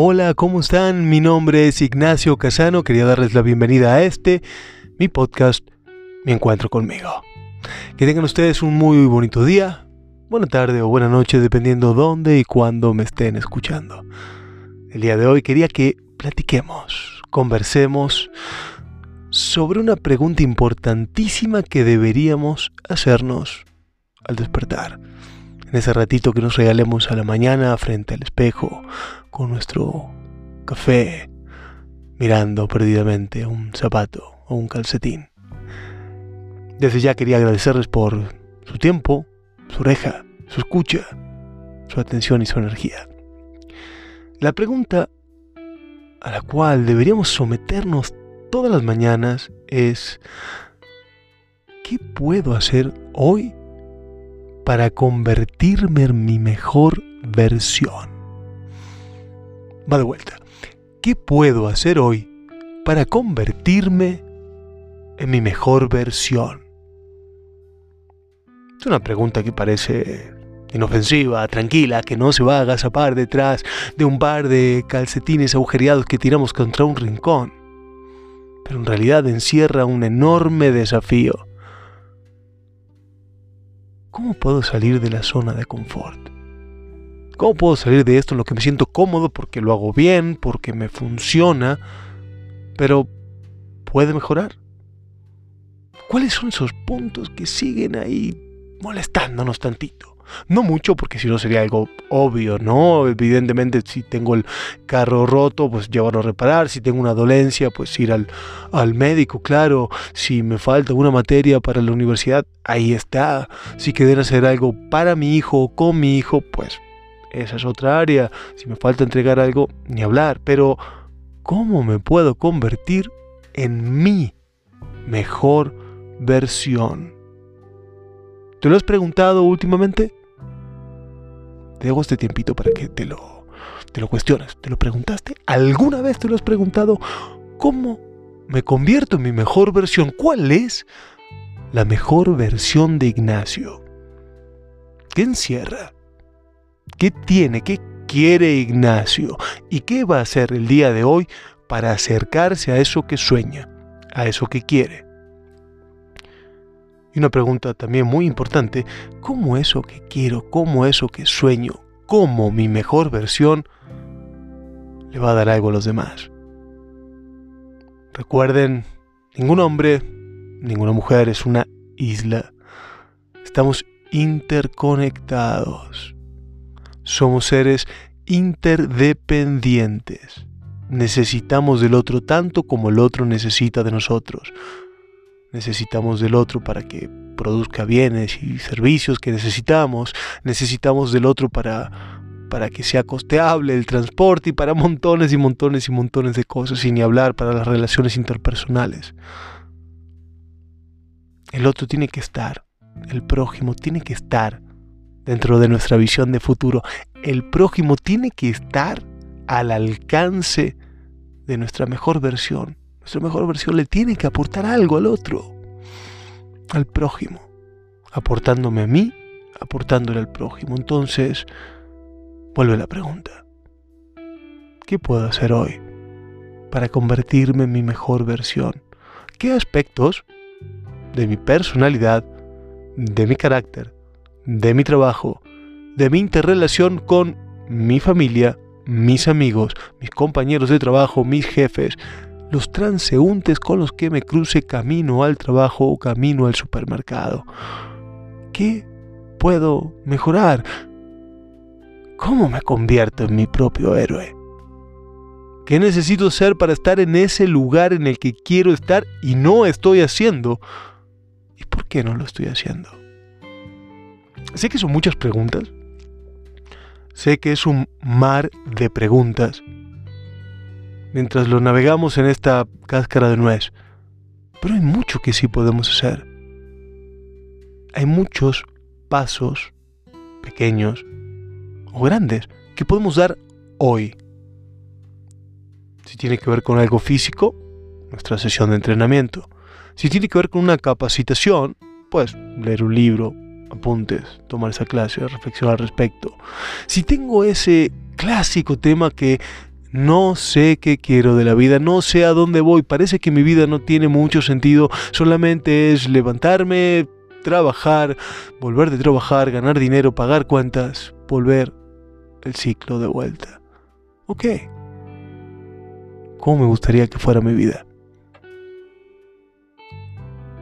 Hola, ¿cómo están? Mi nombre es Ignacio Casano. Quería darles la bienvenida a este, mi podcast, Mi Encuentro conmigo. Que tengan ustedes un muy bonito día, buena tarde o buena noche, dependiendo dónde y cuándo me estén escuchando. El día de hoy quería que platiquemos, conversemos sobre una pregunta importantísima que deberíamos hacernos al despertar. En ese ratito que nos regalemos a la mañana frente al espejo, con nuestro café, mirando perdidamente un zapato o un calcetín. Desde ya quería agradecerles por su tiempo, su oreja, su escucha, su atención y su energía. La pregunta a la cual deberíamos someternos todas las mañanas es, ¿qué puedo hacer hoy para convertirme en mi mejor versión? Va de vuelta. ¿Qué puedo hacer hoy para convertirme en mi mejor versión? Es una pregunta que parece inofensiva, tranquila, que no se va a agazapar detrás de un par de calcetines agujereados que tiramos contra un rincón. Pero en realidad encierra un enorme desafío. ¿Cómo puedo salir de la zona de confort? ¿Cómo puedo salir de esto en lo que me siento cómodo porque lo hago bien, porque me funciona, pero puede mejorar? ¿Cuáles son esos puntos que siguen ahí molestándonos tantito? No mucho, porque si no sería algo obvio, ¿no? Evidentemente, si tengo el carro roto, pues llevarlo a reparar. Si tengo una dolencia, pues ir al, al médico, claro. Si me falta una materia para la universidad, ahí está. Si quieren hacer algo para mi hijo o con mi hijo, pues esa es otra área. Si me falta entregar algo, ni hablar. Pero, ¿cómo me puedo convertir en mi mejor versión? ¿Te lo has preguntado últimamente? Te dejo este tiempito para que te lo, te lo cuestiones. ¿Te lo preguntaste? ¿Alguna vez te lo has preguntado? ¿Cómo me convierto en mi mejor versión? ¿Cuál es la mejor versión de Ignacio? ¿Qué encierra? ¿Qué tiene? ¿Qué quiere Ignacio? ¿Y qué va a hacer el día de hoy para acercarse a eso que sueña, a eso que quiere? Y una pregunta también muy importante, ¿cómo eso que quiero, cómo eso que sueño, cómo mi mejor versión le va a dar algo a los demás? Recuerden, ningún hombre, ninguna mujer es una isla. Estamos interconectados. Somos seres interdependientes. Necesitamos del otro tanto como el otro necesita de nosotros necesitamos del otro para que produzca bienes y servicios que necesitamos, necesitamos del otro para, para que sea costeable el transporte y para montones y montones y montones de cosas, sin ni hablar para las relaciones interpersonales. El otro tiene que estar, el prójimo tiene que estar dentro de nuestra visión de futuro. El prójimo tiene que estar al alcance de nuestra mejor versión. Nuestra mejor versión le tiene que aportar algo al otro, al prójimo, aportándome a mí, aportándole al prójimo. Entonces, vuelve la pregunta. ¿Qué puedo hacer hoy para convertirme en mi mejor versión? ¿Qué aspectos de mi personalidad, de mi carácter, de mi trabajo, de mi interrelación con mi familia, mis amigos, mis compañeros de trabajo, mis jefes, los transeúntes con los que me cruce camino al trabajo o camino al supermercado. ¿Qué puedo mejorar? ¿Cómo me convierto en mi propio héroe? ¿Qué necesito ser para estar en ese lugar en el que quiero estar y no estoy haciendo? ¿Y por qué no lo estoy haciendo? Sé que son muchas preguntas. Sé que es un mar de preguntas mientras lo navegamos en esta cáscara de nuez. Pero hay mucho que sí podemos hacer. Hay muchos pasos, pequeños o grandes, que podemos dar hoy. Si tiene que ver con algo físico, nuestra sesión de entrenamiento. Si tiene que ver con una capacitación, pues leer un libro, apuntes, tomar esa clase, reflexionar al respecto. Si tengo ese clásico tema que No sé qué quiero de la vida, no sé a dónde voy, parece que mi vida no tiene mucho sentido, solamente es levantarme, trabajar, volver de trabajar, ganar dinero, pagar cuentas, volver el ciclo de vuelta. Ok. ¿Cómo me gustaría que fuera mi vida?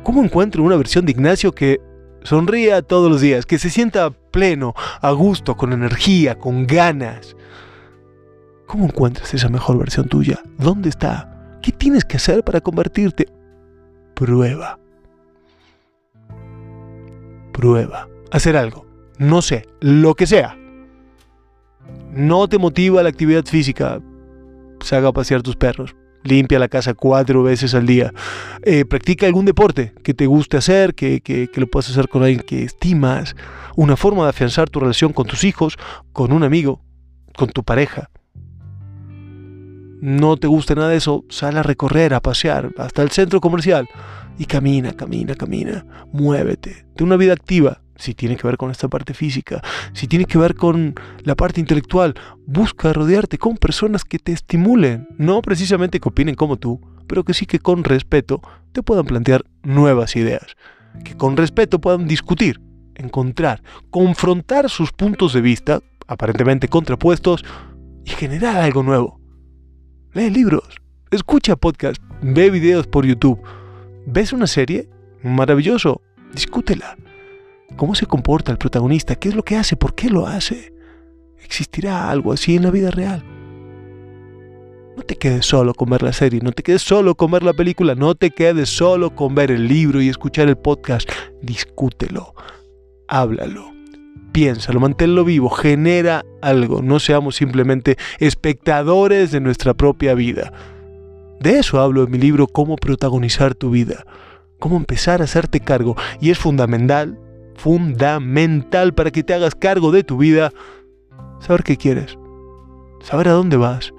¿Cómo encuentro una versión de Ignacio que sonría todos los días, que se sienta pleno, a gusto, con energía, con ganas? ¿Cómo encuentras esa mejor versión tuya? ¿Dónde está? ¿Qué tienes que hacer para convertirte? Prueba. Prueba. Hacer algo. No sé, lo que sea. No te motiva la actividad física. Saca a pasear tus perros. Limpia la casa cuatro veces al día. Eh, practica algún deporte que te guste hacer, que, que, que lo puedas hacer con alguien que estimas. Una forma de afianzar tu relación con tus hijos, con un amigo, con tu pareja no te gusta nada de eso, sal a recorrer, a pasear hasta el centro comercial y camina, camina, camina, muévete, de una vida activa. Si tiene que ver con esta parte física, si tiene que ver con la parte intelectual, busca rodearte con personas que te estimulen, no precisamente que opinen como tú, pero que sí que con respeto te puedan plantear nuevas ideas, que con respeto puedan discutir, encontrar, confrontar sus puntos de vista, aparentemente contrapuestos, y generar algo nuevo lee libros, escucha podcast, ve videos por YouTube. ¿Ves una serie? Maravilloso, discútela. ¿Cómo se comporta el protagonista? ¿Qué es lo que hace? ¿Por qué lo hace? ¿Existirá algo así en la vida real? No te quedes solo con ver la serie, no te quedes solo con ver la película, no te quedes solo con ver el libro y escuchar el podcast. Discútelo, háblalo piénsalo, manténlo vivo, genera algo, no seamos simplemente espectadores de nuestra propia vida. De eso hablo en mi libro Cómo protagonizar tu vida, cómo empezar a hacerte cargo y es fundamental, fundamental para que te hagas cargo de tu vida, saber qué quieres, saber a dónde vas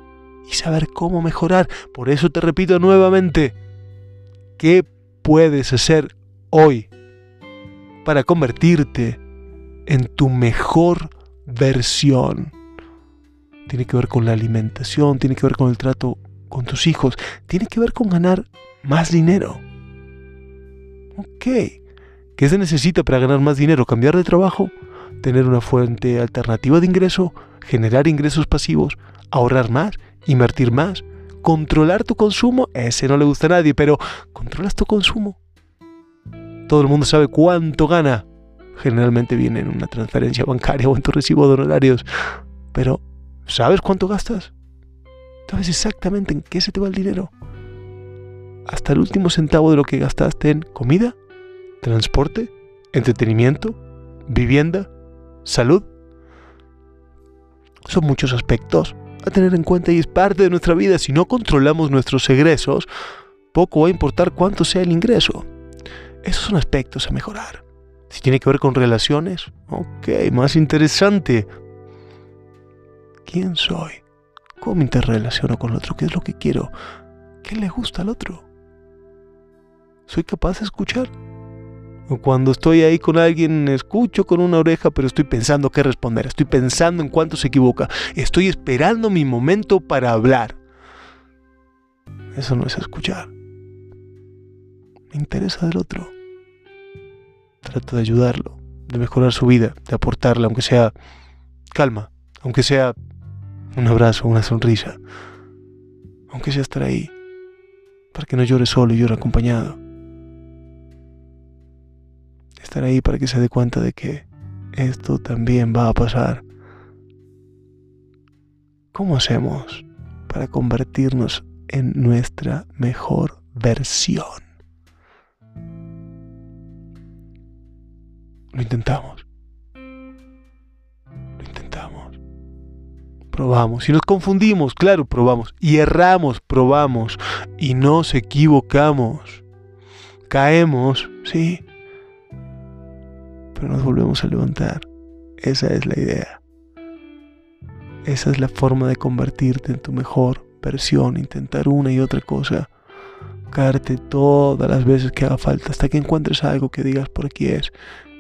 y saber cómo mejorar. Por eso te repito nuevamente, ¿qué puedes hacer hoy para convertirte en tu mejor versión. Tiene que ver con la alimentación, tiene que ver con el trato con tus hijos, tiene que ver con ganar más dinero. Ok. ¿Qué se necesita para ganar más dinero? ¿Cambiar de trabajo? ¿Tener una fuente alternativa de ingreso? ¿Generar ingresos pasivos? ¿Ahorrar más? ¿Invertir más? ¿Controlar tu consumo? Ese no le gusta a nadie, pero ¿controlas tu consumo? Todo el mundo sabe cuánto gana generalmente viene en una transferencia bancaria o en tu recibo de honorarios. Pero, ¿sabes cuánto gastas? ¿Sabes exactamente en qué se te va el dinero? Hasta el último centavo de lo que gastaste en comida, transporte, entretenimiento, vivienda, salud. Son muchos aspectos a tener en cuenta y es parte de nuestra vida. Si no controlamos nuestros egresos, poco va a importar cuánto sea el ingreso. Esos son aspectos a mejorar. Si tiene que ver con relaciones, ok, más interesante. ¿Quién soy? ¿Cómo interrelaciono con el otro? ¿Qué es lo que quiero? ¿Qué le gusta al otro? ¿Soy capaz de escuchar? O cuando estoy ahí con alguien, escucho con una oreja, pero estoy pensando qué responder. Estoy pensando en cuánto se equivoca. Estoy esperando mi momento para hablar. Eso no es escuchar. Me interesa del otro. Trato de ayudarlo, de mejorar su vida, de aportarle, aunque sea calma, aunque sea un abrazo, una sonrisa, aunque sea estar ahí, para que no llore solo y llore acompañado. Estar ahí para que se dé cuenta de que esto también va a pasar. ¿Cómo hacemos para convertirnos en nuestra mejor versión? Lo intentamos. Lo intentamos. Probamos. Y nos confundimos, claro, probamos. Y erramos, probamos. Y nos equivocamos. Caemos, sí. Pero nos volvemos a levantar. Esa es la idea. Esa es la forma de convertirte en tu mejor versión. Intentar una y otra cosa caerte todas las veces que haga falta hasta que encuentres algo que digas por aquí es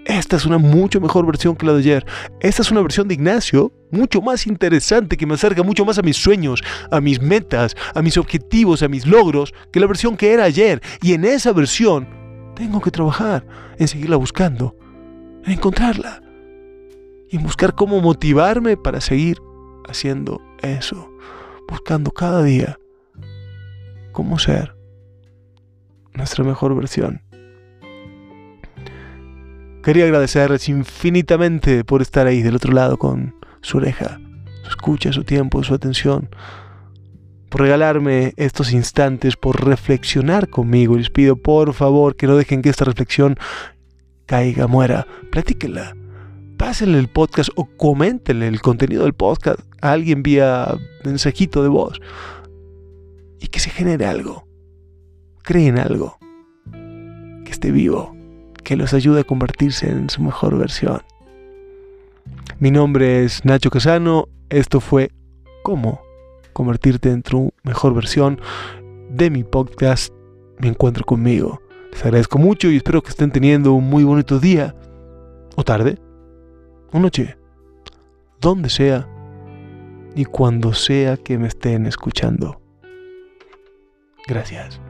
esta es una mucho mejor versión que la de ayer. Esta es una versión de Ignacio mucho más interesante que me acerca mucho más a mis sueños, a mis metas, a mis objetivos, a mis logros, que la versión que era ayer. Y en esa versión tengo que trabajar en seguirla buscando, en encontrarla y en buscar cómo motivarme para seguir haciendo eso, buscando cada día cómo ser nuestra mejor versión. Quería agradecerles infinitamente por estar ahí del otro lado con su oreja, su escucha, su tiempo, su atención, por regalarme estos instantes, por reflexionar conmigo. Les pido por favor que no dejen que esta reflexión caiga, muera. Platíquenla. Pásenle el podcast o coméntenle el contenido del podcast a alguien vía mensajito de voz. Y que se genere algo. Creen algo. Que esté vivo que los ayude a convertirse en su mejor versión. Mi nombre es Nacho Casano, esto fue Cómo convertirte en tu mejor versión de mi podcast Me Encuentro conmigo. Les agradezco mucho y espero que estén teniendo un muy bonito día, o tarde, o noche, donde sea y cuando sea que me estén escuchando. Gracias.